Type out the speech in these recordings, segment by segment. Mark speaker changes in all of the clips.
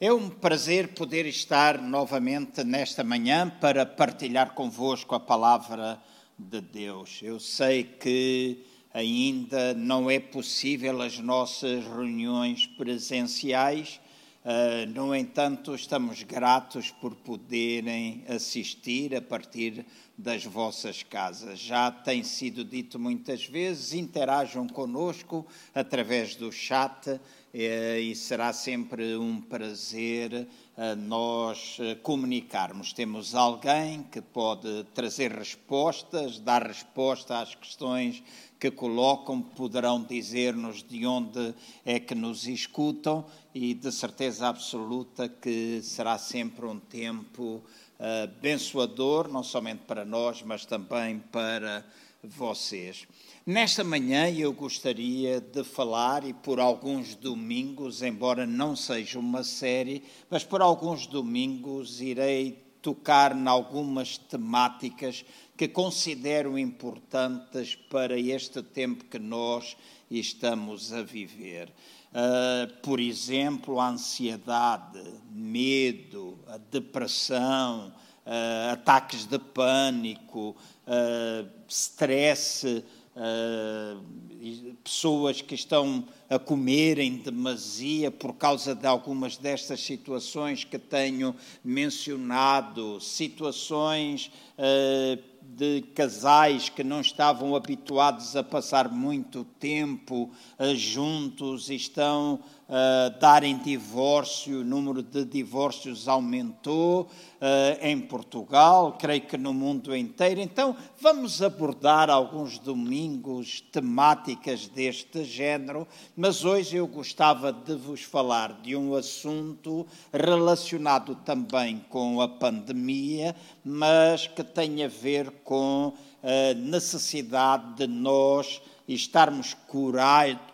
Speaker 1: É um prazer poder estar novamente nesta manhã para partilhar convosco a palavra de Deus. Eu sei que ainda não é possível as nossas reuniões presenciais, uh, no entanto, estamos gratos por poderem assistir a partir das vossas casas. Já tem sido dito muitas vezes, interajam conosco através do chat é, e será sempre um prazer eh, nós eh, comunicarmos. Temos alguém que pode trazer respostas, dar resposta às questões que colocam, poderão dizer-nos de onde é que nos escutam e de certeza absoluta que será sempre um tempo uh, abençoador, não somente para nós, mas também para vocês. Nesta manhã eu gostaria de falar, e por alguns domingos, embora não seja uma série, mas por alguns domingos irei tocar em algumas temáticas que considero importantes para este tempo que nós estamos a viver. Uh, por exemplo, a ansiedade, medo, a depressão, uh, ataques de pânico, uh, stress Uh, pessoas que estão a comerem demasia por causa de algumas destas situações que tenho mencionado, situações uh, de casais que não estavam habituados a passar muito tempo uh, juntos e estão a darem divórcio, o número de divórcios aumentou uh, em Portugal, creio que no mundo inteiro. Então, vamos abordar alguns domingos temáticas deste género, mas hoje eu gostava de vos falar de um assunto relacionado também com a pandemia, mas que tem a ver com a necessidade de nós estarmos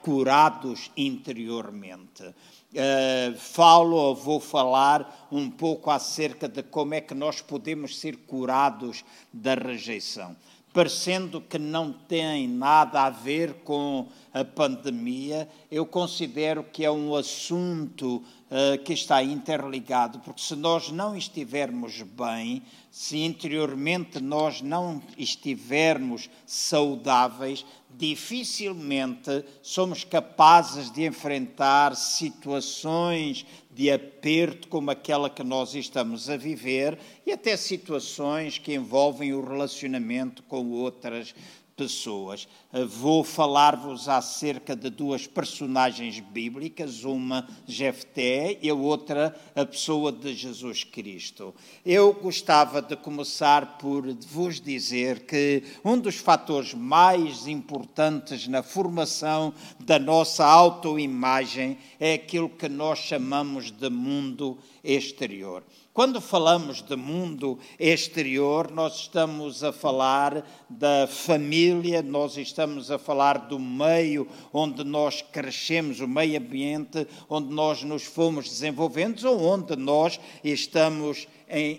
Speaker 1: curados interiormente. Uh, falo ou vou falar um pouco acerca de como é que nós podemos ser curados da rejeição. Parecendo que não tem nada a ver com a pandemia, eu considero que é um assunto uh, que está interligado, porque se nós não estivermos bem, se interiormente nós não estivermos saudáveis, dificilmente somos capazes de enfrentar situações de aperto como aquela que nós estamos a viver e até situações que envolvem o relacionamento com outras pessoas. Eh, vou falar-vos acerca de duas personagens bíblicas, uma Jefté e a outra a pessoa de Jesus Cristo. Eu gostava de começar por vos dizer que um dos fatores mais importantes na formação da nossa autoimagem é aquilo que nós chamamos de mundo exterior. Quando falamos de mundo exterior, nós estamos a falar da família, nós estamos a falar do meio onde nós crescemos, o meio ambiente onde nós nos fomos desenvolvendo ou onde nós estamos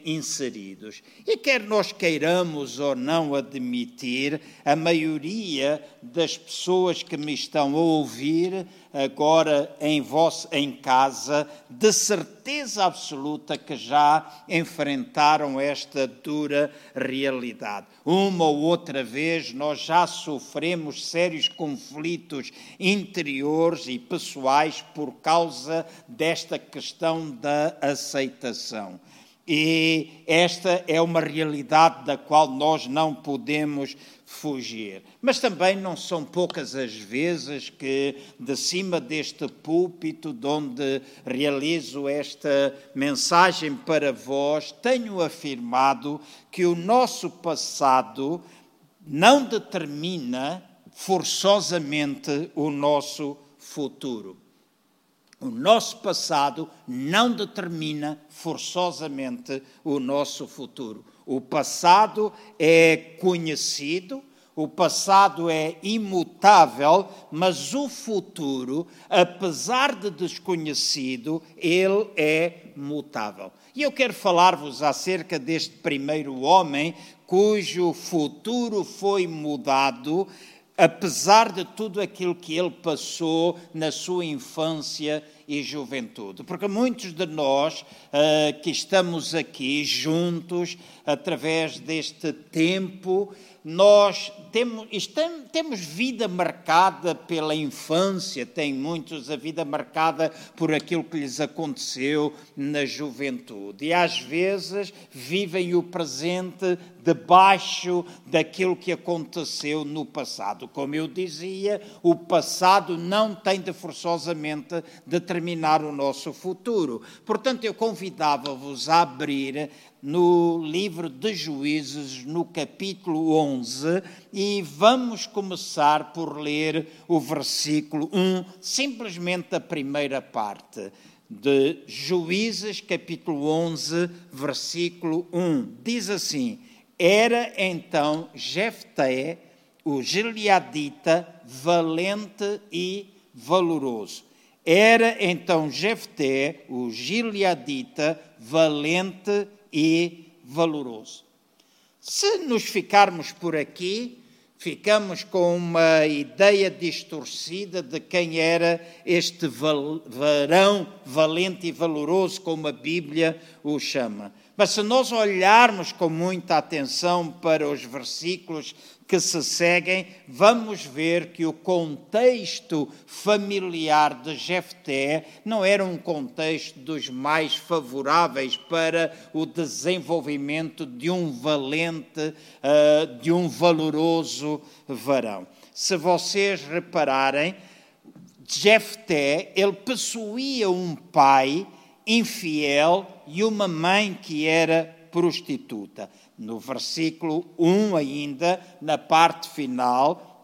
Speaker 1: inseridos. E quer nós queiramos ou não admitir, a maioria das pessoas que me estão a ouvir agora em, vos, em casa, de certeza absoluta que já enfrentaram esta dura realidade. Uma ou outra vez nós já sofremos sérios conflitos interiores e pessoais por causa desta questão da aceitação. E esta é uma realidade da qual nós não podemos fugir. Mas também não são poucas as vezes que, de cima deste púlpito, de onde realizo esta mensagem para vós, tenho afirmado que o nosso passado não determina forçosamente o nosso futuro. O nosso passado não determina forçosamente o nosso futuro. O passado é conhecido, o passado é imutável, mas o futuro, apesar de desconhecido, ele é mutável. E eu quero falar-vos acerca deste primeiro homem cujo futuro foi mudado apesar de tudo aquilo que ele passou na sua infância e juventude. Porque muitos de nós uh, que estamos aqui juntos, através deste tempo, nós temos, estamos, temos vida marcada pela infância, tem muitos a vida marcada por aquilo que lhes aconteceu na juventude. E às vezes vivem o presente debaixo daquilo que aconteceu no passado. Como eu dizia, o passado não tem de forçosamente determinar o nosso futuro. Portanto, eu convidava-vos a abrir no livro de Juízes, no capítulo 11, e vamos começar por ler o versículo 1, simplesmente a primeira parte de Juízes, capítulo 11, versículo 1. Diz assim: Era então Jefté, o gileadita, valente e valoroso. Era então Jefté, o gileadita, valente e valoroso. Se nos ficarmos por aqui, ficamos com uma ideia distorcida de quem era este varão valente e valoroso, como a Bíblia o chama. Mas se nós olharmos com muita atenção para os versículos que se seguem, vamos ver que o contexto familiar de Jefté não era um contexto dos mais favoráveis para o desenvolvimento de um valente, uh, de um valoroso varão. Se vocês repararem, Jefté, ele possuía um pai infiel e uma mãe que era prostituta no versículo 1 ainda, na parte final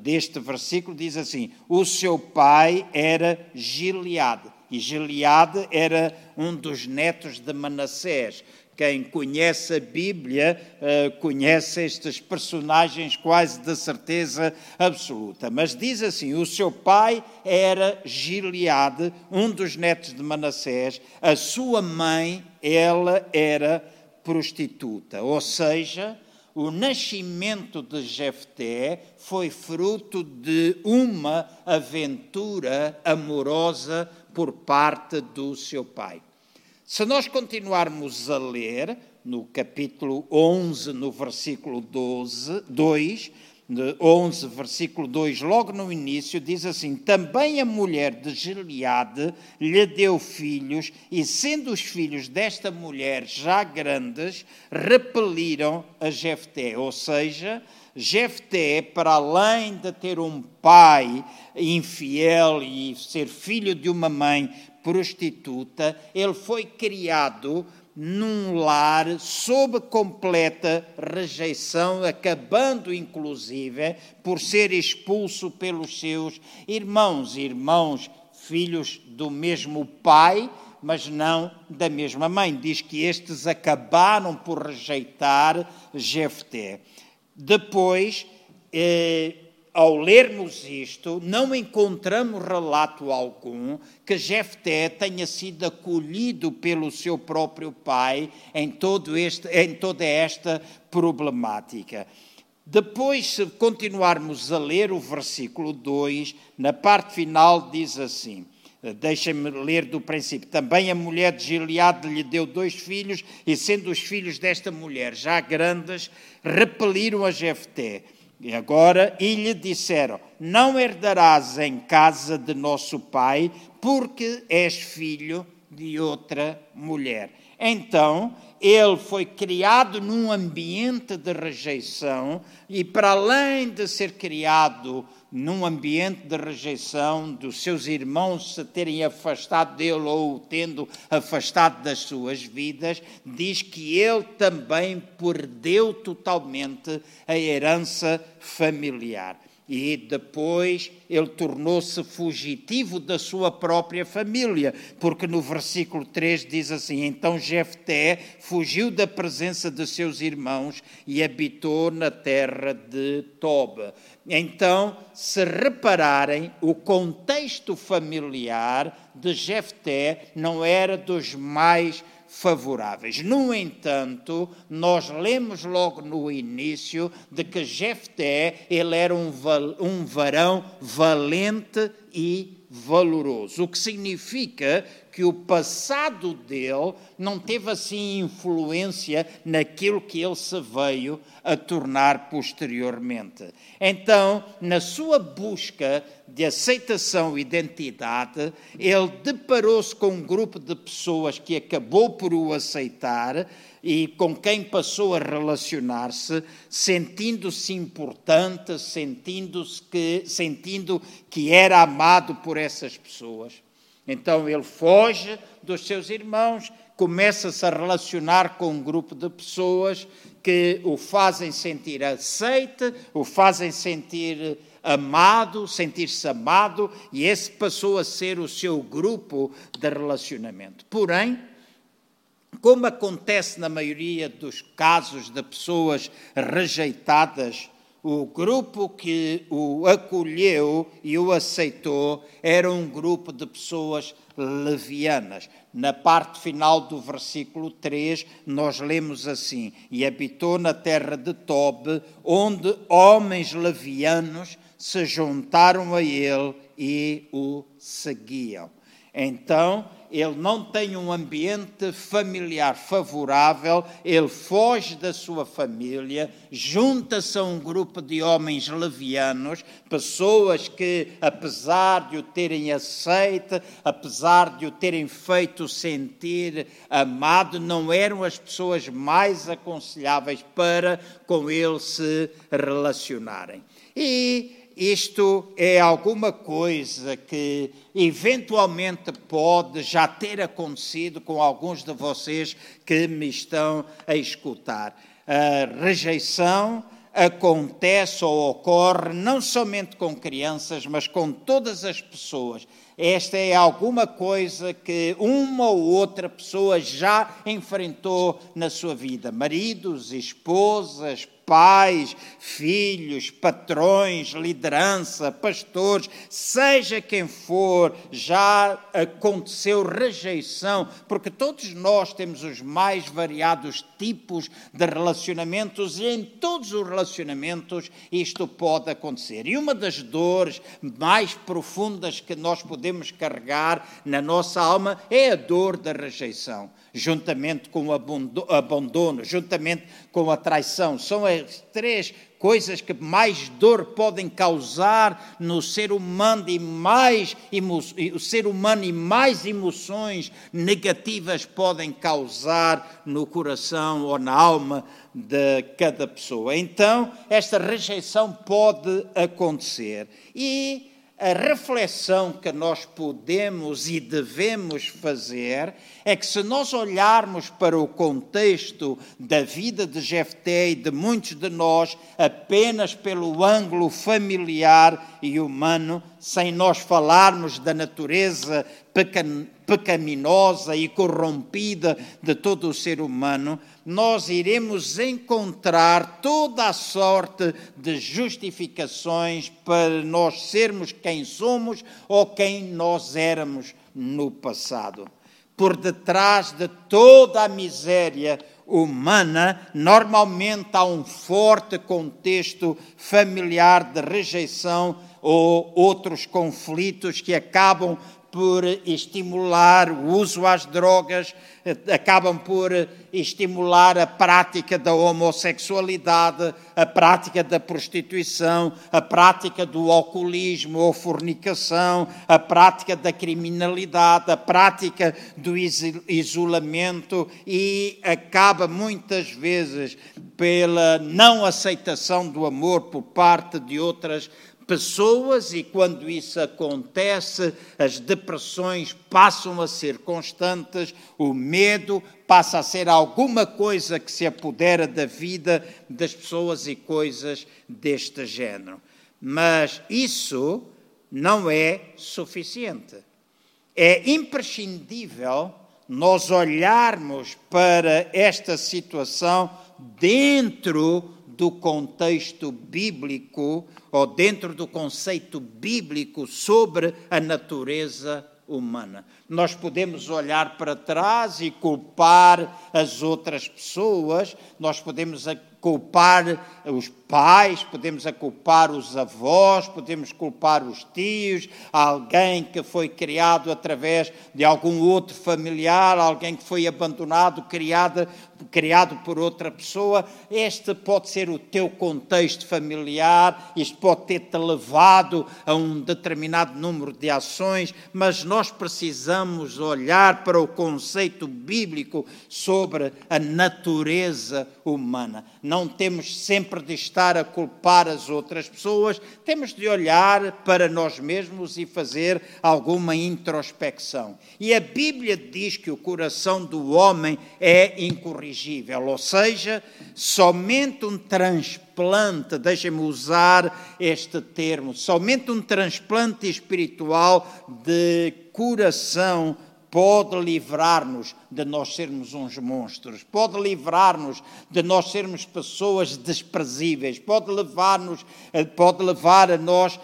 Speaker 1: deste versículo, diz assim: O seu pai era Gileade. E Gileade era um dos netos de Manassés. Quem conhece a Bíblia uh, conhece estes personagens quase de certeza absoluta. Mas diz assim: o seu pai era Gileade, um dos netos de Manassés, a sua mãe, ela era prostituta, ou seja, o nascimento de Jefté foi fruto de uma aventura amorosa por parte do seu pai. Se nós continuarmos a ler, no capítulo 11, no versículo 12, 2, 11, versículo 2, logo no início, diz assim: Também a mulher de Gileade lhe deu filhos, e sendo os filhos desta mulher já grandes, repeliram a Jefté. Ou seja, Jefté, para além de ter um pai infiel e ser filho de uma mãe prostituta, ele foi criado num lar sob completa rejeição, acabando inclusive por ser expulso pelos seus irmãos, irmãos, filhos do mesmo pai, mas não da mesma mãe. Diz que estes acabaram por rejeitar Jefté. Depois, eh, ao lermos isto, não encontramos relato algum que Jefté tenha sido acolhido pelo seu próprio pai em, todo este, em toda esta problemática. Depois, se continuarmos a ler o versículo 2, na parte final diz assim: Deixem-me ler do princípio. Também a mulher de Gileade lhe deu dois filhos, e sendo os filhos desta mulher já grandes, repeliram a Jefté. E agora, e lhe disseram: Não herdarás em casa de nosso pai, porque és filho de outra mulher. Então, ele foi criado num ambiente de rejeição, e para além de ser criado num ambiente de rejeição, dos seus irmãos se terem afastado dele ou o tendo afastado das suas vidas, diz que ele também perdeu totalmente a herança familiar e depois ele tornou-se fugitivo da sua própria família, porque no versículo 3 diz assim: Então Jefté fugiu da presença de seus irmãos e habitou na terra de Toba. Então, se repararem, o contexto familiar de Jefté não era dos mais favoráveis. No entanto, nós lemos logo no início de que Jefté ele era um, um varão valente e valoroso, o que significa que o passado dele não teve assim influência naquilo que ele se veio a tornar posteriormente. Então, na sua busca de aceitação e identidade, ele deparou-se com um grupo de pessoas que acabou por o aceitar e com quem passou a relacionar-se, sentindo-se importante, sentindo-se que, sentindo que era amado por essas pessoas. Então ele foge dos seus irmãos, começa-se a relacionar com um grupo de pessoas que o fazem sentir aceite, o fazem sentir amado, sentir-se amado, e esse passou a ser o seu grupo de relacionamento. Porém, como acontece na maioria dos casos de pessoas rejeitadas, o grupo que o acolheu e o aceitou era um grupo de pessoas levianas. Na parte final do versículo 3, nós lemos assim: E habitou na terra de Tob, onde homens levianos se juntaram a ele e o seguiam. Então, ele não tem um ambiente familiar favorável, ele foge da sua família, junta-se a um grupo de homens levianos, pessoas que, apesar de o terem aceite, apesar de o terem feito sentir amado, não eram as pessoas mais aconselháveis para com ele se relacionarem. E isto é alguma coisa que eventualmente pode já ter acontecido com alguns de vocês que me estão a escutar. A rejeição acontece ou ocorre não somente com crianças, mas com todas as pessoas. Esta é alguma coisa que uma ou outra pessoa já enfrentou na sua vida. Maridos, esposas, pais, filhos, patrões, liderança, pastores, seja quem for, já aconteceu rejeição, porque todos nós temos os mais variados tipos de relacionamentos e em todos os relacionamentos isto pode acontecer. E uma das dores mais profundas que nós podemos carregar na nossa alma é a dor da rejeição juntamente com o abandono, juntamente com a traição. São as três coisas que mais dor podem causar no ser humano e mais o ser humano e mais emoções negativas podem causar no coração ou na alma de cada pessoa. Então, esta rejeição pode acontecer e a reflexão que nós podemos e devemos fazer é que se nós olharmos para o contexto da vida de Jefté e de muitos de nós apenas pelo ângulo familiar e humano, sem nós falarmos da natureza pecaminosa e corrompida de todo o ser humano, nós iremos encontrar toda a sorte de justificações para nós sermos quem somos ou quem nós éramos no passado. Por detrás de toda a miséria humana, normalmente há um forte contexto familiar de rejeição ou outros conflitos que acabam por estimular o uso às drogas, eh, acabam por estimular a prática da homossexualidade, a prática da prostituição, a prática do alcoolismo ou fornicação, a prática da criminalidade, a prática do isolamento e acaba muitas vezes pela não aceitação do amor por parte de outras pessoas, e quando isso acontece, as depressões passam a ser constantes, o medo passa a ser alguma coisa que se apodera da vida das pessoas e coisas deste género. Mas isso não é suficiente. É imprescindível nós olharmos para esta situação dentro do contexto bíblico ou dentro do conceito bíblico sobre a natureza humana. Nós podemos olhar para trás e culpar as outras pessoas, nós podemos culpar os pais, podemos culpar os avós, podemos culpar os tios, alguém que foi criado através de algum outro familiar, alguém que foi abandonado, criado, criado por outra pessoa. Este pode ser o teu contexto familiar, isto pode ter-te levado a um determinado número de ações, mas nós precisamos olhar para o conceito bíblico sobre a natureza humana. Não temos sempre de estar a culpar as outras pessoas, temos de olhar para nós mesmos e fazer alguma introspecção. E a Bíblia diz que o coração do homem é incorrigível, ou seja, somente um transplante, deixem-me usar este termo, somente um transplante espiritual de coração pode livrar-nos de nós sermos uns monstros, pode livrar-nos de nós sermos pessoas desprezíveis, pode levar-nos, eh, pode levar a nós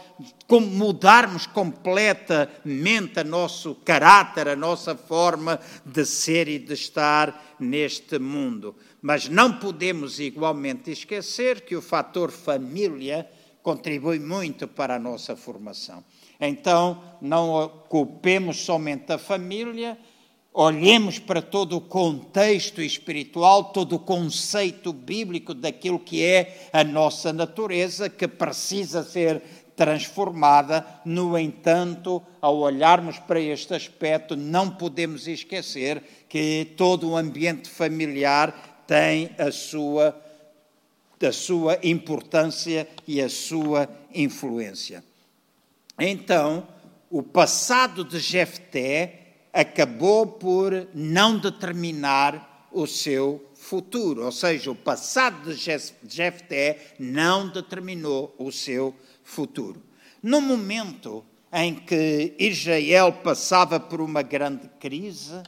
Speaker 1: mudarmos completamente o nosso caráter, a nossa forma de ser e de estar neste mundo. Mas não podemos igualmente esquecer que o fator família contribui muito para a nossa formação. Então, não culpemos somente a família, olhemos para todo o contexto espiritual, todo o conceito bíblico daquilo que é a nossa natureza, que precisa ser transformada. No entanto, ao olharmos para este aspecto, não podemos esquecer que todo o ambiente familiar tem a sua, a sua importância e a sua influência. Então, o passado de Jefté acabou por não determinar o seu futuro, ou seja, o passado de Jefté não determinou o seu futuro. No momento em que Israel passava por uma grande crise,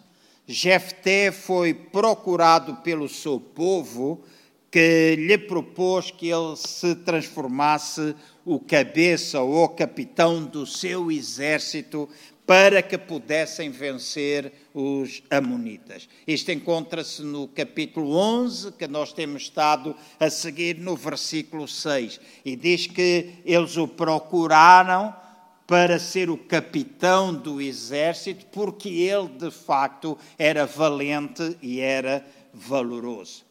Speaker 1: Jefté foi procurado pelo seu povo que lhe propôs que ele se transformasse o cabeça ou capitão do seu exército para que pudessem vencer os Amonitas. Isto encontra-se no capítulo 11, que nós temos estado a seguir no versículo 6, e diz que eles o procuraram para ser o capitão do exército, porque ele de facto era valente e era valoroso.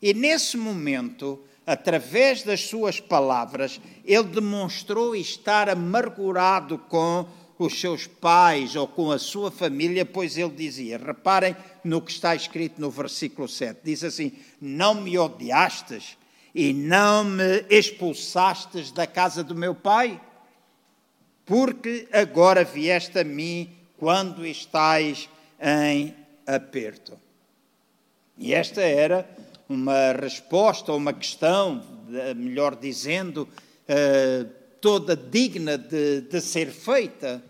Speaker 1: E nesse momento, através das suas palavras, ele demonstrou estar amargurado com os seus pais ou com a sua família, pois ele dizia: reparem no que está escrito no versículo 7, diz assim: Não me odiastes e não me expulsastes da casa do meu pai, porque agora vieste a mim quando estais em aperto. E esta era uma resposta ou uma questão, melhor dizendo, eh, toda digna de, de ser feita,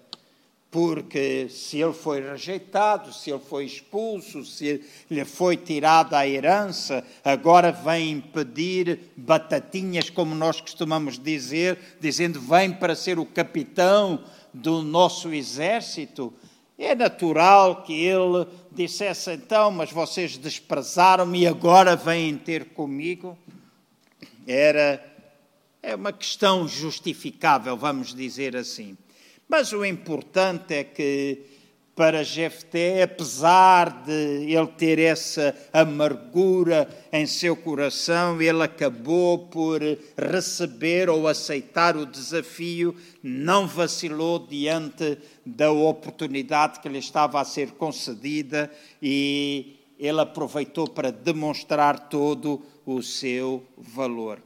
Speaker 1: porque se ele foi rejeitado, se ele foi expulso, se lhe foi tirada a herança, agora vem pedir batatinhas, como nós costumamos dizer, dizendo vem para ser o capitão do nosso exército. É natural que ele dissesse então, mas vocês desprezaram-me e agora vêm ter comigo. Era é uma questão justificável, vamos dizer assim. Mas o importante é que para Jefté, apesar de ele ter essa amargura em seu coração, ele acabou por receber ou aceitar o desafio, não vacilou diante da oportunidade que lhe estava a ser concedida e ele aproveitou para demonstrar todo o seu valor.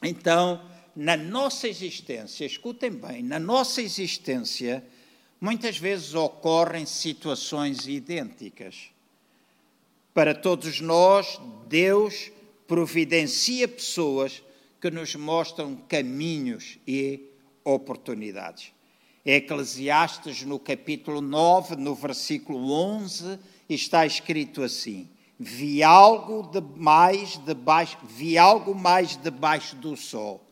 Speaker 1: Então, na nossa existência, escutem bem, na nossa existência, muitas vezes ocorrem situações idênticas. Para todos nós, Deus providencia pessoas que nos mostram caminhos e oportunidades. Eclesiastes, no capítulo 9, no versículo 11, está escrito assim: Vi algo de mais debaixo, vi algo mais debaixo do sol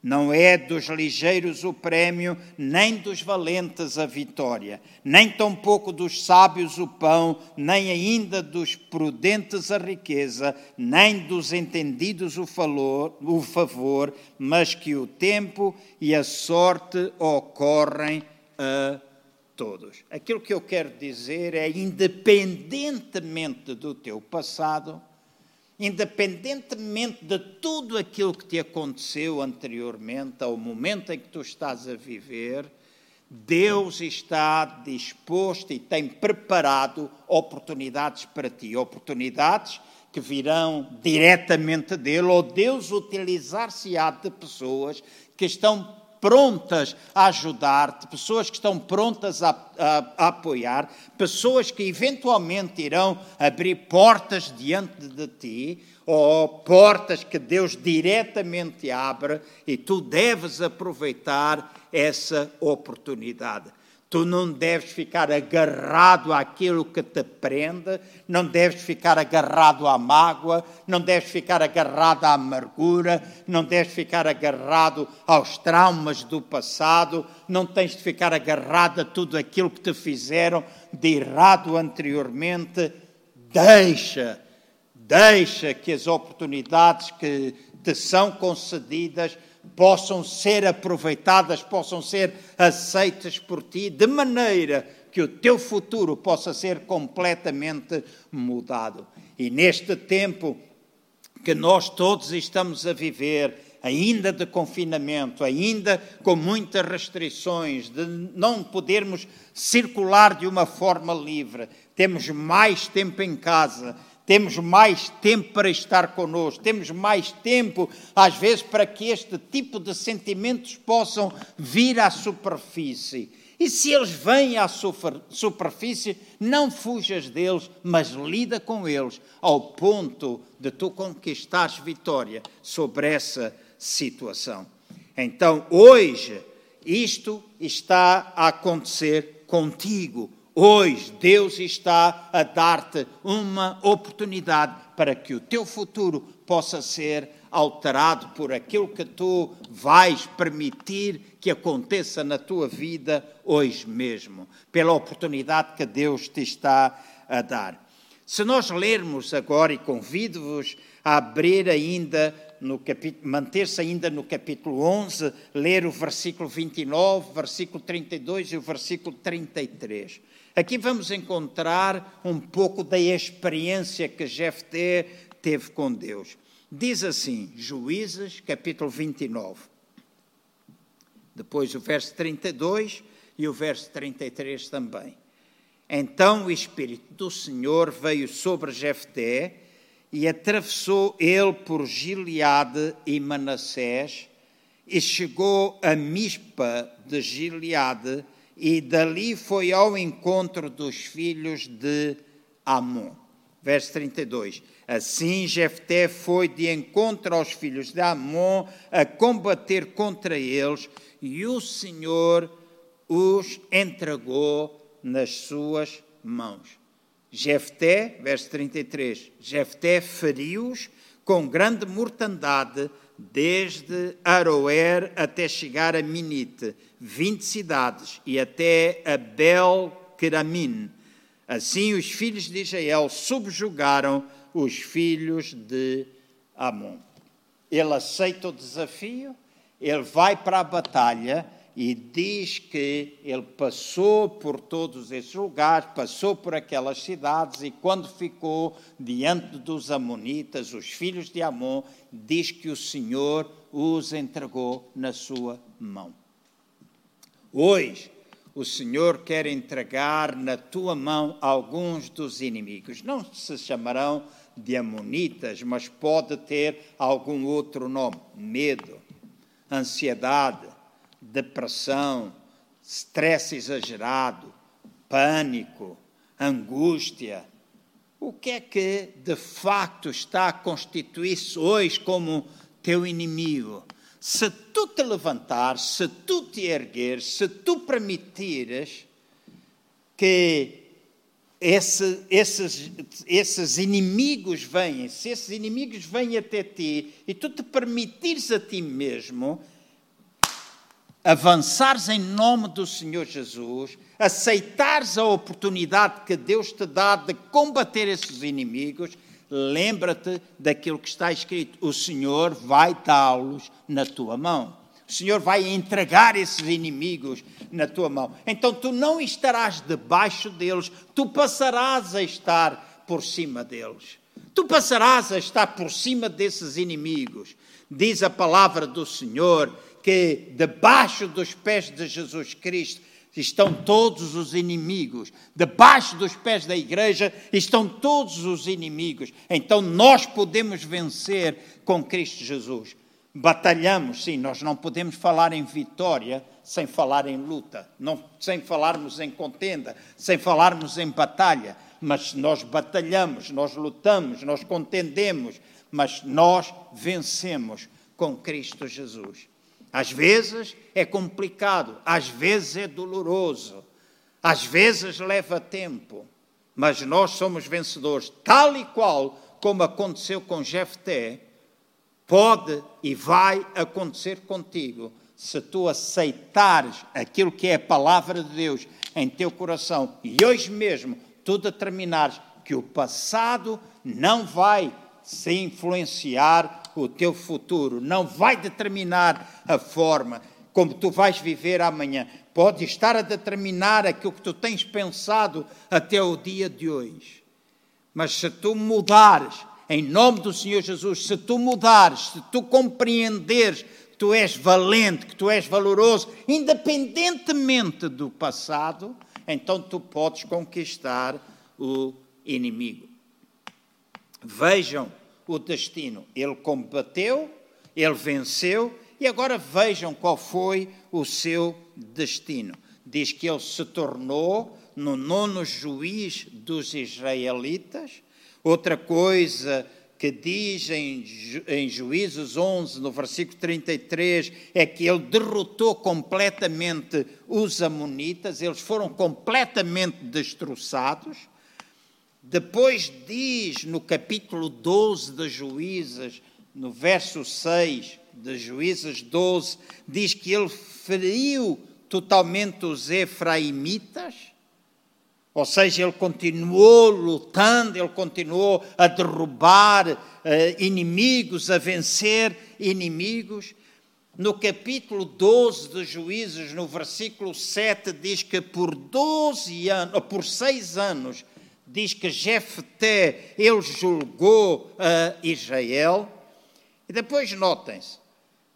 Speaker 1: Não é dos ligeiros o prêmio, nem dos valentes a vitória, nem tampouco dos sábios o pão, nem ainda dos prudentes a riqueza, nem dos entendidos o, o favor, mas que o tempo e a sorte ocorrem a todos. Aquilo que eu quero dizer é, independentemente do teu passado, independentemente de tudo aquilo que te aconteceu anteriormente, ao momento em que tu estás a viver, Deus está disposto e tem preparado oportunidades para ti, oportunidades que virão diretamente dele, ou Deus utilizar-se-á de pessoas que estão prontas a ajudar-te, pessoas que estão prontas a, a, a, apoiar, pessoas que eventualmente irão abrir portas diante de ti, ou portas que Deus diretamente abre, e tu deves aproveitar essa oportunidade. Tu não deves ficar agarrado àquilo que te prende, não deves ficar agarrado à mágoa, não deves ficar agarrado à amargura, não deves ficar agarrado aos traumas do passado, não tens de ficar agarrado a tudo aquilo que te fizeram de errado anteriormente. Deixa, deixa que as oportunidades que te são concedidas possam ser aproveitadas, possam ser aceitas por ti, de maneira que o teu futuro possa ser completamente mudado. E neste tempo que nós todos estamos a viver, ainda de confinamento, ainda com muitas restrições, de não podermos circular de uma forma livre, temos mais tempo em casa, temos mais tempo para estar connosco, temos mais tempo, às vezes, para que este tipo de sentimentos possam vir à superfície. E se eles vêm à superfície, não fujas deles, mas lida com eles, ao ponto de tu conquistares vitória sobre essa situação. Então, hoje, isto está a acontecer contigo Hoje Deus está a dar-te uma oportunidade para que o teu futuro possa ser alterado por aquilo que tu vais permitir que aconteça na tua vida hoje mesmo, pela oportunidade que Deus te está a dar. Se nós lermos agora, e convido-vos a abrir ainda no capítulo, manter-se ainda no capítulo 11, ler o versículo 29, versículo 32 e o versículo 33. Aqui vamos encontrar um pouco da experiência que Jefté teve com Deus. Diz assim, Juízes, capítulo 29. Depois o verso 32 e o verso 33 também. Então o Espírito do Senhor veio sobre Jefté e atravessou ele por Gileade e Manassés e chegou a Mispa de Gileade e dali foi ao encontro dos filhos de Amon. Verso 32. Assim Jefté foi de encontro aos filhos de Amon a combater contra eles, e o Senhor os entregou nas suas mãos. Jefté, verso 33, Jefté feriu-os com grande mortandade, desde Aroer até chegar a Minite, vinte cidades, e até a Bel-Keramim. Assim os filhos de Israel subjugaram os filhos de Amon. Ele aceita o desafio, ele vai para a batalha e diz que ele passou por todos esses lugares, passou por aquelas cidades e quando ficou diante dos amonitas, os filhos de Amon, diz que o Senhor os entregou na sua mão. Hoje, o Senhor quer entregar na tua mão alguns dos inimigos. Não se chamarão de amonitas, mas pode ter algum outro nome: medo, ansiedade, depressão, estresse exagerado, pânico, angústia. O que é que de facto está a constituir-se hoje como teu inimigo? Se tu te levantares, se tu te ergueres, se tu permitires que esse, esses, esses inimigos venham, se esses inimigos vêm até ti e tu te permitires a ti mesmo, avançares em nome do Senhor Jesus, aceitares a oportunidade que Deus te dá de combater esses inimigos, lembra-te daquilo que está escrito: o Senhor vai dá-los na tua mão. O Senhor vai entregar esses inimigos na tua mão. Então tu não estarás debaixo deles, tu passarás a estar por cima deles. Tu passarás a estar por cima desses inimigos. Diz a palavra do Senhor que debaixo dos pés de Jesus Cristo estão todos os inimigos. Debaixo dos pés da igreja estão todos os inimigos. Então nós podemos vencer com Cristo Jesus. Batalhamos, sim, nós não podemos falar em vitória sem falar em luta, não, sem falarmos em contenda, sem falarmos em batalha. Mas nós batalhamos, nós lutamos, nós contendemos, mas nós vencemos com Cristo Jesus. Às vezes é complicado, às vezes é doloroso, às vezes leva tempo, mas nós somos vencedores, tal e qual como aconteceu com Jefté, pode e vai acontecer contigo se tu aceitares aquilo que é a palavra de Deus em teu coração e hoje mesmo tu determinares que o passado não vai se influenciar o teu futuro, não vai determinar a forma como tu vais viver amanhã. Pode estar a determinar aquilo que tu tens pensado até o dia de hoje. Mas se tu mudares, em nome do Senhor Jesus, se tu mudares, se tu compreenderes que tu és valente, que tu és valoroso, independentemente do passado, então tu podes conquistar o inimigo. Vejam o destino. Ele combateu, ele venceu e agora vejam qual foi o seu destino. Diz que ele se tornou no nono juiz dos israelitas. Outra coisa que diz em, em Juízes 11, no versículo 33, é que ele derrotou completamente os Amonitas, eles foram completamente destroçados. Depois diz no capítulo 12 de Juízes, no verso 6 de Juízes 12, diz que ele feriu totalmente os efraimitas, ou seja, ele continuou lutando, ele continuou a derrubar uh, inimigos, a vencer inimigos. No capítulo 12 de Juízes, no versículo 7, diz que por 12 anos, ou por seis anos, diz que Jefté, ele julgou a Israel. E depois notem-se,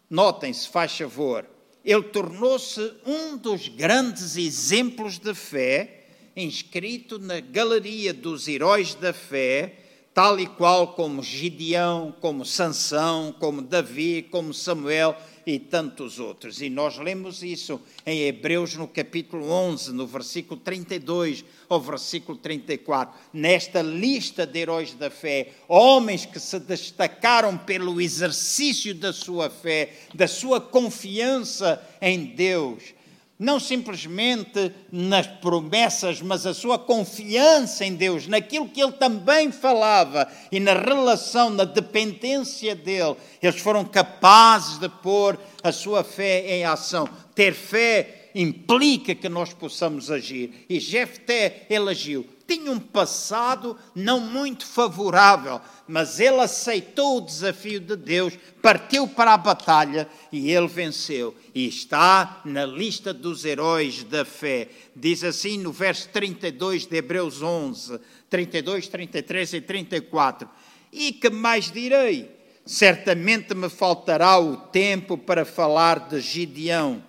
Speaker 1: notem-se, faz favor, ele tornou-se um dos grandes exemplos de fé, inscrito na galeria dos heróis da fé, tal e qual como Gideão, como Sansão, como Davi, como Samuel e tantos outros. E nós lemos isso em Hebreus no capítulo 11, no versículo 32 ao versículo 34. Nesta lista de heróis da fé, homens que se destacaram pelo exercício da sua fé, da sua confiança em Deus não simplesmente nas promessas, mas a sua confiança em Deus, naquilo que ele também falava e na relação, na dependência dele. Eles foram capazes de pôr a sua fé em ação. Ter fé implica que nós possamos agir. E Jefté, ele agiu tinha um passado não muito favorável, mas ele aceitou o desafio de Deus, partiu para a batalha e ele venceu. E está na lista dos heróis da fé. Diz assim no verso 32 de Hebreus 11, 32, 33 e 34. E que mais direi? Certamente me faltará o tempo para falar de Gideão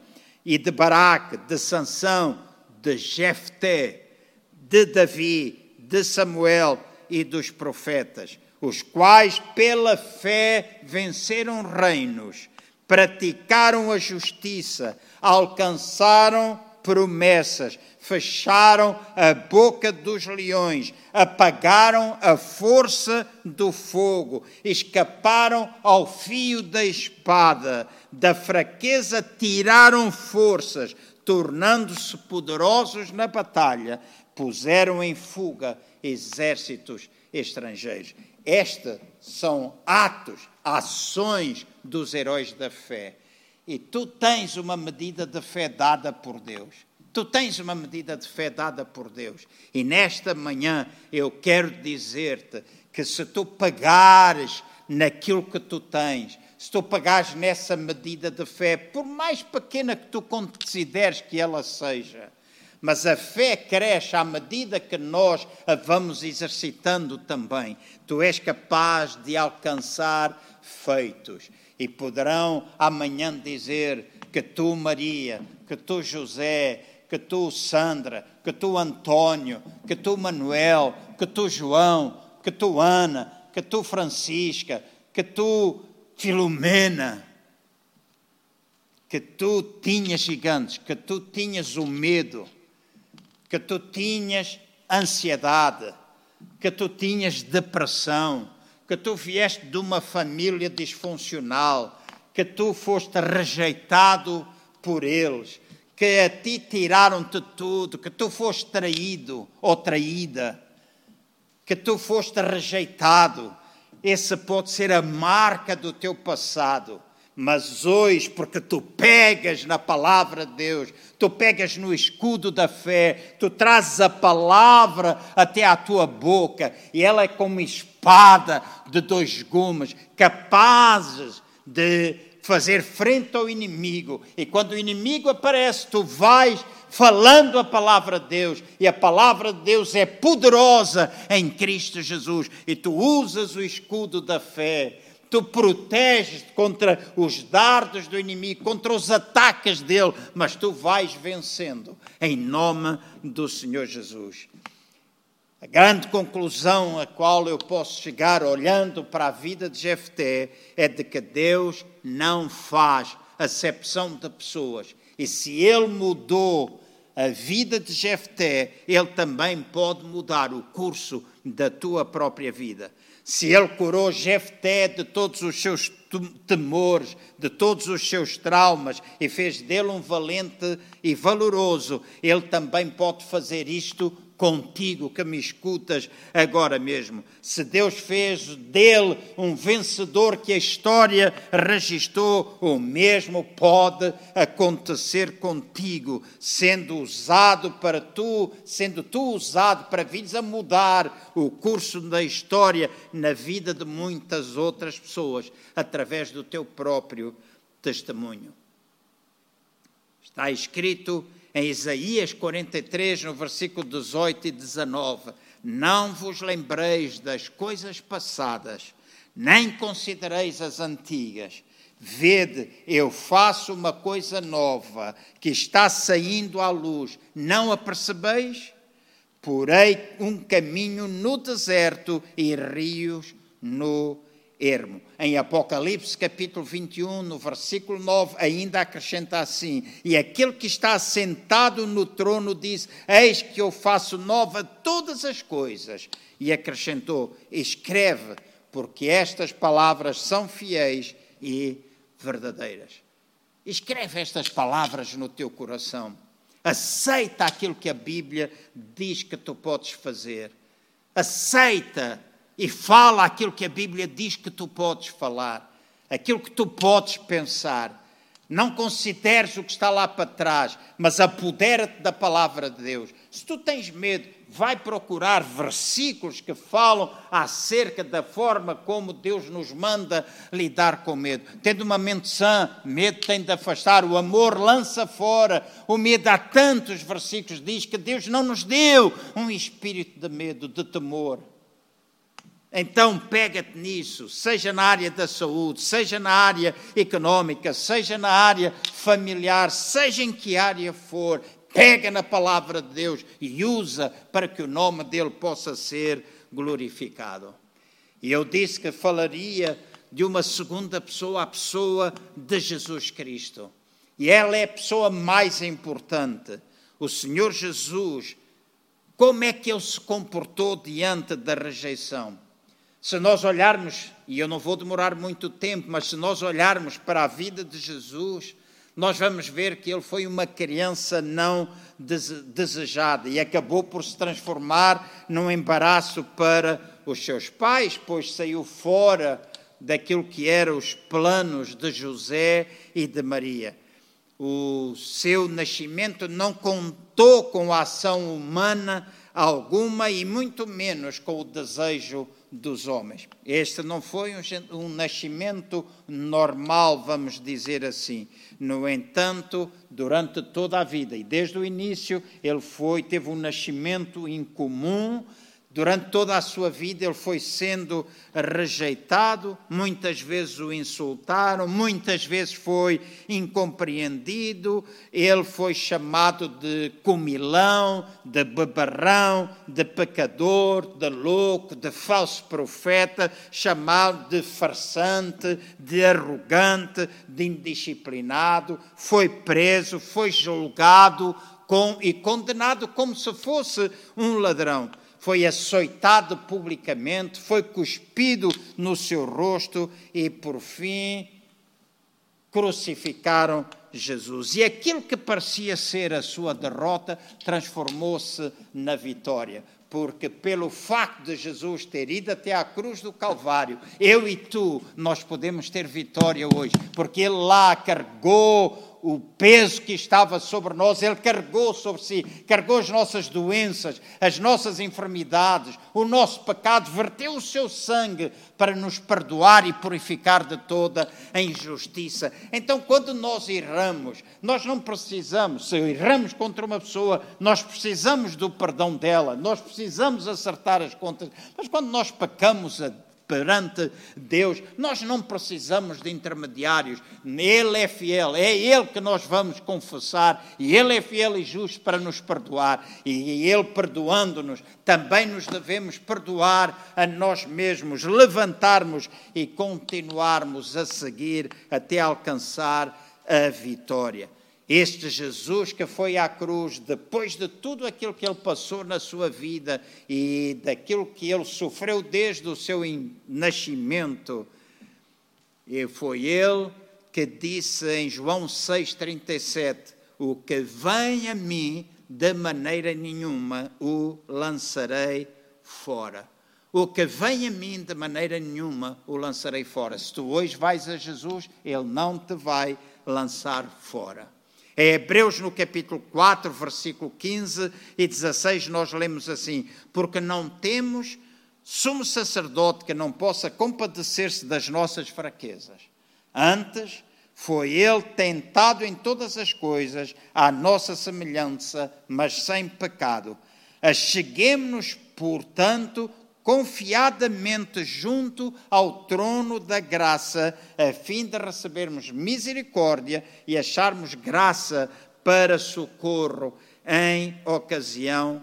Speaker 1: e de Baraque, de Sansão, de Jefté de Davi, de Samuel e dos profetas, os quais pela fé venceram reinos, praticaram a justiça, alcançaram promessas, fecharam a boca dos leões, apagaram a força do fogo, escaparam ao fio da espada, da fraqueza tiraram forças, tornando-se poderosos na batalha, puseram em fuga exércitos estrangeiros. Estes são atos, ações dos heróis da fé. E tu tens uma medida de fé dada por Deus. Tu tens uma medida de fé dada por Deus. E nesta manhã eu quero dizer-te que se tu pagares naquilo que tu tens, se tu pagares nessa medida de fé, por mais pequena que tu consideres que ela seja, mas a fé cresce à medida que nós a vamos exercitando também. Tu és capaz de alcançar feitos e poderão amanhã dizer que tu, Maria, que tu, José, que tu, Sandra, que tu, Antônio, que tu, Manuel, que tu, João, que tu, Ana, que tu, Francisca, que tu, Filomena, que tu tinhas gigantes, que tu tinhas o medo, que tu tinhas ansiedade, que tu tinhas depressão, que tu vieste de uma família disfuncional, que tu foste rejeitado por eles, que a ti tiraram-te tudo, que tu foste traído ou traída, que tu foste rejeitado. Essa pode ser a marca do teu passado mas hoje, porque tu pegas na palavra de Deus, tu pegas no escudo da fé, tu trazes a palavra até à tua boca, e ela é como espada de dois gumes, capazes de fazer frente ao inimigo. E quando o inimigo aparece, tu vais falando a palavra de Deus, e a palavra de Deus é poderosa em Cristo Jesus, e tu usas o escudo da fé tu proteges contra os dardos do inimigo, contra os ataques dele, mas tu vais vencendo em nome do Senhor Jesus. A grande conclusão a qual eu posso chegar olhando para a vida de Jefté é de que Deus não faz acepção de pessoas. E se ele mudou a vida de Jefté, ele também pode mudar o curso da tua própria vida. Se ele curou Jefté de todos os seus temores, de todos os seus traumas e fez dele um valente e valoroso, ele também pode fazer isto contigo que me escutas agora mesmo. Se Deus fez dele um vencedor que a história registrou, o mesmo pode acontecer contigo, sendo usado para tu, sendo tu usado para vires a mudar o curso da história na vida de muitas outras pessoas através do teu próprio testemunho. Está escrito em Isaías 43, no versículo 18 e 19: Não vos lembreis das coisas passadas, nem considereis as antigas. Vede, eu faço uma coisa nova que está saindo à luz. Não a percebeis? Porei um caminho no deserto e rios no ermo. Em Apocalipse capítulo 21, no versículo 9, ainda acrescenta assim: E aquele que está sentado no trono diz: Eis que eu faço nova todas as coisas. E acrescentou: Escreve, porque estas palavras são fiéis e verdadeiras. Escreve estas palavras no teu coração. Aceita aquilo que a Bíblia diz que tu podes fazer. Aceita e fala aquilo que a Bíblia diz que tu podes falar, aquilo que tu podes pensar. Não consideres o que está lá para trás, mas apodera-te da palavra de Deus. Se tu tens medo, vai procurar versículos que falam acerca da forma como Deus nos manda lidar com medo. Tendo uma mente sã, medo tem de afastar, o amor lança fora, o medo há tantos versículos diz que Deus não nos deu um espírito de medo, de temor então pega-te nisso, seja na área da saúde, seja na área económica, seja na área familiar, seja em que área for, pega na palavra de Deus e usa para que o nome dele possa ser glorificado. E eu disse que falaria de uma segunda pessoa, a pessoa de Jesus Cristo. E ela é a pessoa mais importante. O Senhor Jesus, como é que ele se comportou diante da rejeição? Se nós olharmos, e eu não vou demorar muito tempo, mas se nós olharmos para a vida de Jesus, nós vamos ver que ele foi uma criança não desejada e acabou por se transformar num embaraço para os seus pais, pois saiu fora daquilo que eram os planos de José e de Maria. O seu nascimento não contou com a ação humana alguma e muito menos com o desejo dos homens. Este não foi um, um, nascimento normal, vamos dizer assim. No entanto, durante toda a vida e desde o início, ele foi teve um nascimento incomum Durante toda a sua vida ele foi sendo rejeitado, muitas vezes o insultaram, muitas vezes foi incompreendido, ele foi chamado de comilão, de beberrão, de pecador, de louco, de falso profeta, chamado de farsante, de arrogante, de indisciplinado, foi preso, foi julgado com, e condenado como se fosse um ladrão foi açoitado publicamente, foi cuspido no seu rosto e, por fim, crucificaram Jesus. E aquilo que parecia ser a sua derrota transformou-se na vitória. Porque, pelo facto de Jesus ter ido até à cruz do Calvário, eu e tu, nós podemos ter vitória hoje, porque Ele lá carregou o peso que estava sobre nós, Ele carregou sobre si, carregou as nossas doenças, as nossas enfermidades, o nosso pecado, verteu o seu sangue para nos perdoar e purificar de toda a injustiça. Então, quando nós erramos, nós não precisamos, se erramos contra uma pessoa, nós precisamos do perdão dela, nós precisamos acertar as contas, mas quando nós pecamos a perante Deus. Nós não precisamos de intermediários. Ele é fiel, é Ele que nós vamos confessar e Ele é fiel e justo para nos perdoar. E Ele perdoando-nos, também nos devemos perdoar a nós mesmos, levantarmos e continuarmos a seguir até alcançar a vitória. Este Jesus que foi à cruz, depois de tudo aquilo que ele passou na sua vida e daquilo que ele sofreu desde o seu nascimento, e foi ele que disse em João 6,37: O que vem a mim, de maneira nenhuma o lançarei fora. O que vem a mim, de maneira nenhuma o lançarei fora. Se tu hoje vais a Jesus, ele não te vai lançar fora. Em Hebreus, no capítulo 4, versículo 15 e 16, nós lemos assim: Porque não temos sumo sacerdote que não possa compadecer-se das nossas fraquezas. Antes, foi ele tentado em todas as coisas, à nossa semelhança, mas sem pecado. Acheguemos-nos, portanto, confiadamente junto ao trono da graça, a fim de recebermos misericórdia e acharmos graça para socorro em ocasião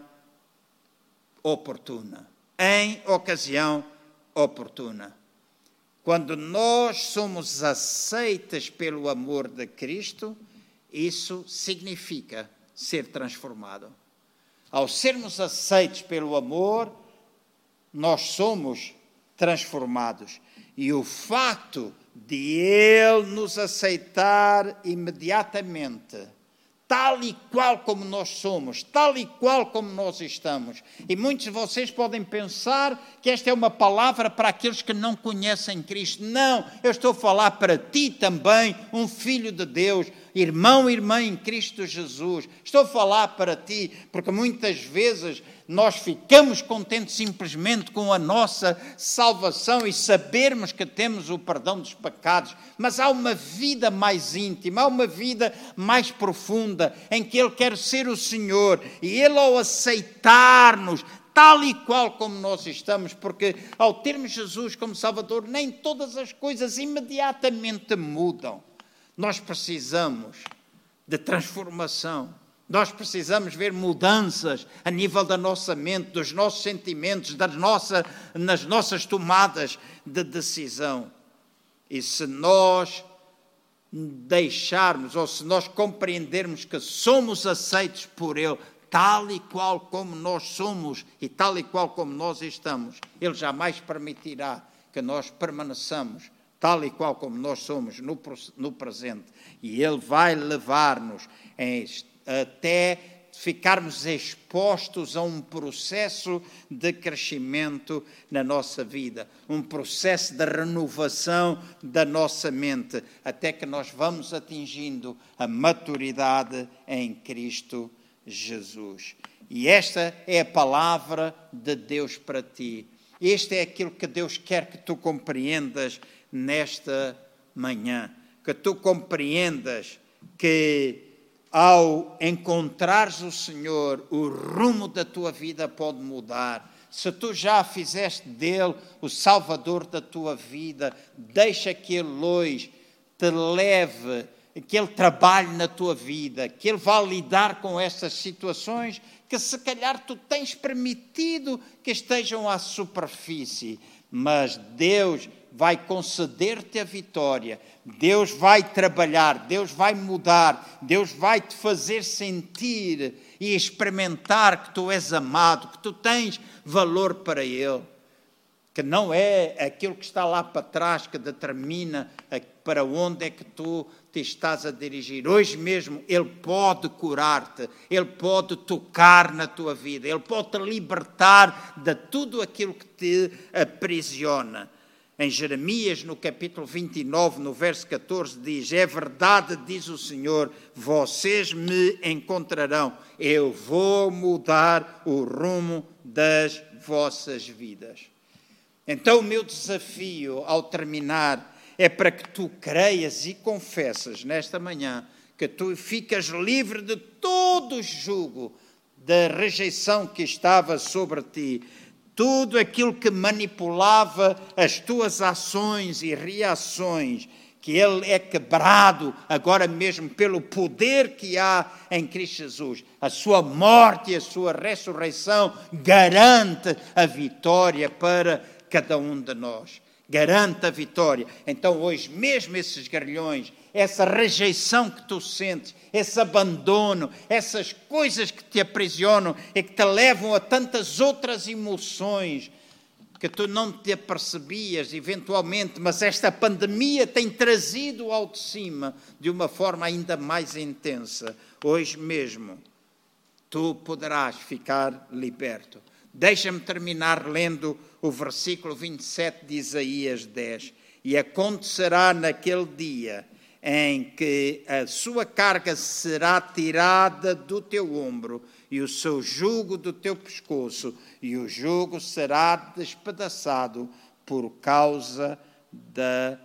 Speaker 1: oportuna. Em ocasião oportuna. Quando nós somos aceitas pelo amor de Cristo, isso significa ser transformado. Ao sermos aceitos pelo amor, nós somos transformados. E o facto de Ele nos aceitar imediatamente, tal e qual como nós somos, tal e qual como nós estamos. E muitos de vocês podem pensar que esta é uma palavra para aqueles que não conhecem Cristo. Não, eu estou a falar para ti também, um filho de Deus, irmão e irmã em Cristo Jesus. Estou a falar para ti, porque muitas vezes nós ficamos contentes simplesmente com a nossa salvação e sabermos que temos o perdão dos pecados, mas há uma vida mais íntima, há uma vida mais profunda em que Ele quer ser o Senhor e Ele, ao aceitar-nos, tal e qual como nós estamos, porque ao termos Jesus como Salvador, nem todas as coisas imediatamente mudam. Nós precisamos de transformação. Nós precisamos ver mudanças a nível da nossa mente, dos nossos sentimentos, das nossa, nas nossas tomadas de decisão. E se nós deixarmos, ou se nós compreendermos que somos aceitos por Ele, tal e qual como nós somos e tal e qual como nós estamos, Ele jamais permitirá que nós permaneçamos tal e qual como nós somos no, no presente. E Ele vai levar-nos até ficarmos expostos a um processo de crescimento na nossa vida, um processo de renovação da nossa mente, até que nós vamos atingindo a maturidade em Cristo Jesus. E esta é a palavra de Deus para ti. Este é aquilo que Deus quer que tu compreendas nesta manhã, que tu compreendas que ao encontrares o Senhor, o rumo da tua vida pode mudar. Se tu já fizeste dele o Salvador da tua vida, deixa que ele hoje te leve, que ele trabalhe na tua vida, que ele vá lidar com essas situações que se calhar tu tens permitido que estejam à superfície, mas Deus vai conceder-te a vitória, Deus vai trabalhar, Deus vai mudar, Deus vai te fazer sentir e experimentar que tu és amado, que tu tens valor para Ele. Que não é aquilo que está lá para trás que determina para onde é que tu te estás a dirigir. Hoje mesmo Ele pode curar-te, Ele pode tocar na tua vida, Ele pode te libertar de tudo aquilo que te aprisiona. Em Jeremias, no capítulo 29, no verso 14, diz: É verdade, diz o Senhor, vocês me encontrarão, eu vou mudar o rumo das vossas vidas. Então, o meu desafio ao terminar é para que tu creias e confessas nesta manhã que tu ficas livre de todo o jugo da rejeição que estava sobre ti tudo aquilo que manipulava as tuas ações e reações, que ele é quebrado agora mesmo pelo poder que há em Cristo Jesus. A sua morte e a sua ressurreição garante a vitória para cada um de nós. Garante a vitória. Então, hoje, mesmo esses grilhões, essa rejeição que tu sentes, esse abandono, essas coisas que te aprisionam e que te levam a tantas outras emoções que tu não te apercebias eventualmente, mas esta pandemia tem trazido ao de cima de uma forma ainda mais intensa. Hoje mesmo, tu poderás ficar liberto. Deixa-me terminar lendo o versículo 27 de Isaías 10. E acontecerá naquele dia em que a sua carga será tirada do teu ombro e o seu jugo do teu pescoço, e o jugo será despedaçado por causa da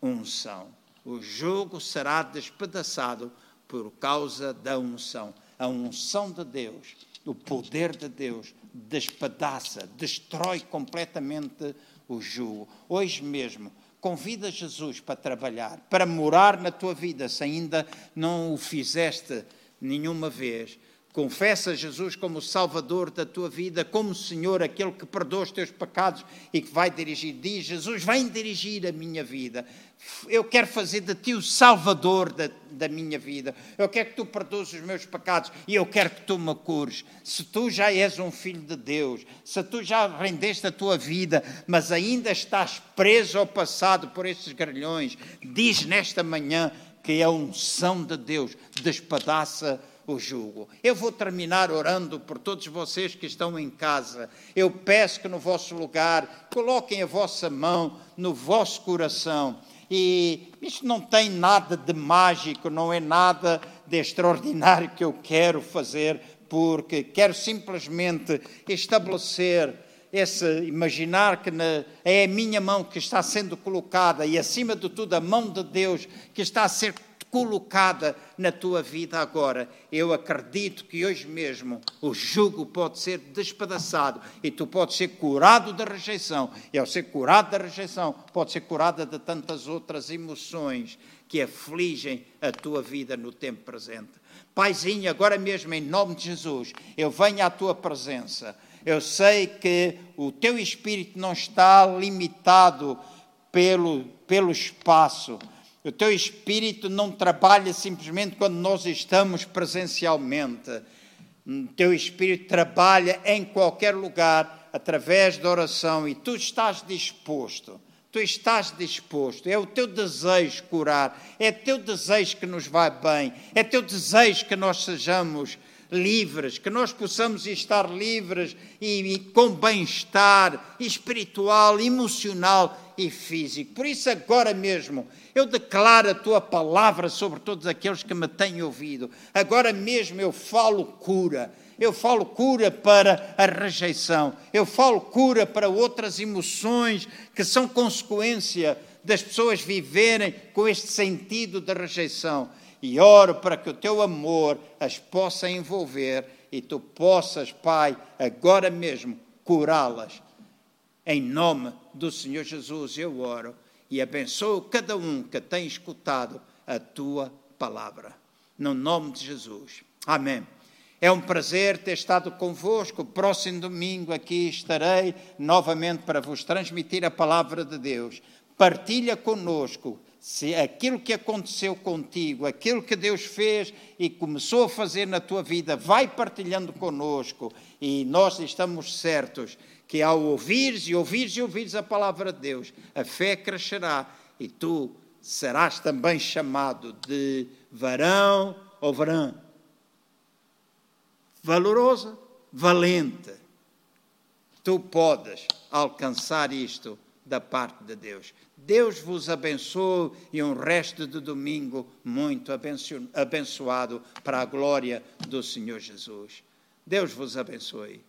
Speaker 1: unção. O jugo será despedaçado por causa da unção. A unção de Deus, o poder de Deus, despedaça, destrói completamente o jugo. Hoje mesmo, Convida Jesus para trabalhar, para morar na tua vida, se ainda não o fizeste nenhuma vez. Confessa Jesus como Salvador da tua vida, como Senhor, aquele que perdoa os teus pecados e que vai dirigir. Diz: Jesus, vem dirigir a minha vida. Eu quero fazer de ti o Salvador da, da minha vida. Eu quero que tu perdoes os meus pecados e eu quero que tu me cures. Se tu já és um filho de Deus, se tu já rendeste a tua vida, mas ainda estás preso ao passado por estes grilhões, diz nesta manhã que a unção de Deus despedaça o jugo. Eu vou terminar orando por todos vocês que estão em casa. Eu peço que no vosso lugar coloquem a vossa mão no vosso coração. E isto não tem nada de mágico, não é nada de extraordinário que eu quero fazer, porque quero simplesmente estabelecer esse imaginar que na, é a minha mão que está sendo colocada e acima de tudo a mão de Deus que está a ser colocada na tua vida agora. Eu acredito que hoje mesmo o jugo pode ser despedaçado e tu podes ser curado da rejeição. E ao ser curado da rejeição, pode ser curada de tantas outras emoções que afligem a tua vida no tempo presente. Paizinho, agora mesmo em nome de Jesus, eu venho à tua presença. Eu sei que o teu espírito não está limitado pelo, pelo espaço, o teu espírito não trabalha simplesmente quando nós estamos presencialmente. O teu espírito trabalha em qualquer lugar através da oração e tu estás disposto. Tu estás disposto, é o teu desejo curar, é teu desejo que nos vai bem, é teu desejo que nós sejamos livres, que nós possamos estar livres e, e com bem-estar espiritual, emocional e físico. Por isso, agora mesmo, eu declaro a tua palavra sobre todos aqueles que me têm ouvido. Agora mesmo eu falo cura. Eu falo cura para a rejeição. Eu falo cura para outras emoções que são consequência das pessoas viverem com este sentido de rejeição. E oro para que o teu amor as possa envolver e tu possas, Pai, agora mesmo curá-las. Em nome do Senhor Jesus eu oro e abençoo cada um que tem escutado a tua palavra. No nome de Jesus. Amém. É um prazer ter estado convosco. Próximo domingo aqui estarei novamente para vos transmitir a palavra de Deus partilha conosco se aquilo que aconteceu contigo, aquilo que Deus fez e começou a fazer na tua vida, vai partilhando conosco e nós estamos certos que ao ouvires e ouvires e ouvires a palavra de Deus, a fé crescerá e tu serás também chamado de varão ou varã. Valorosa, valente. Tu podes alcançar isto da parte de Deus. Deus vos abençoe e um resto de domingo muito abençoado para a glória do Senhor Jesus. Deus vos abençoe.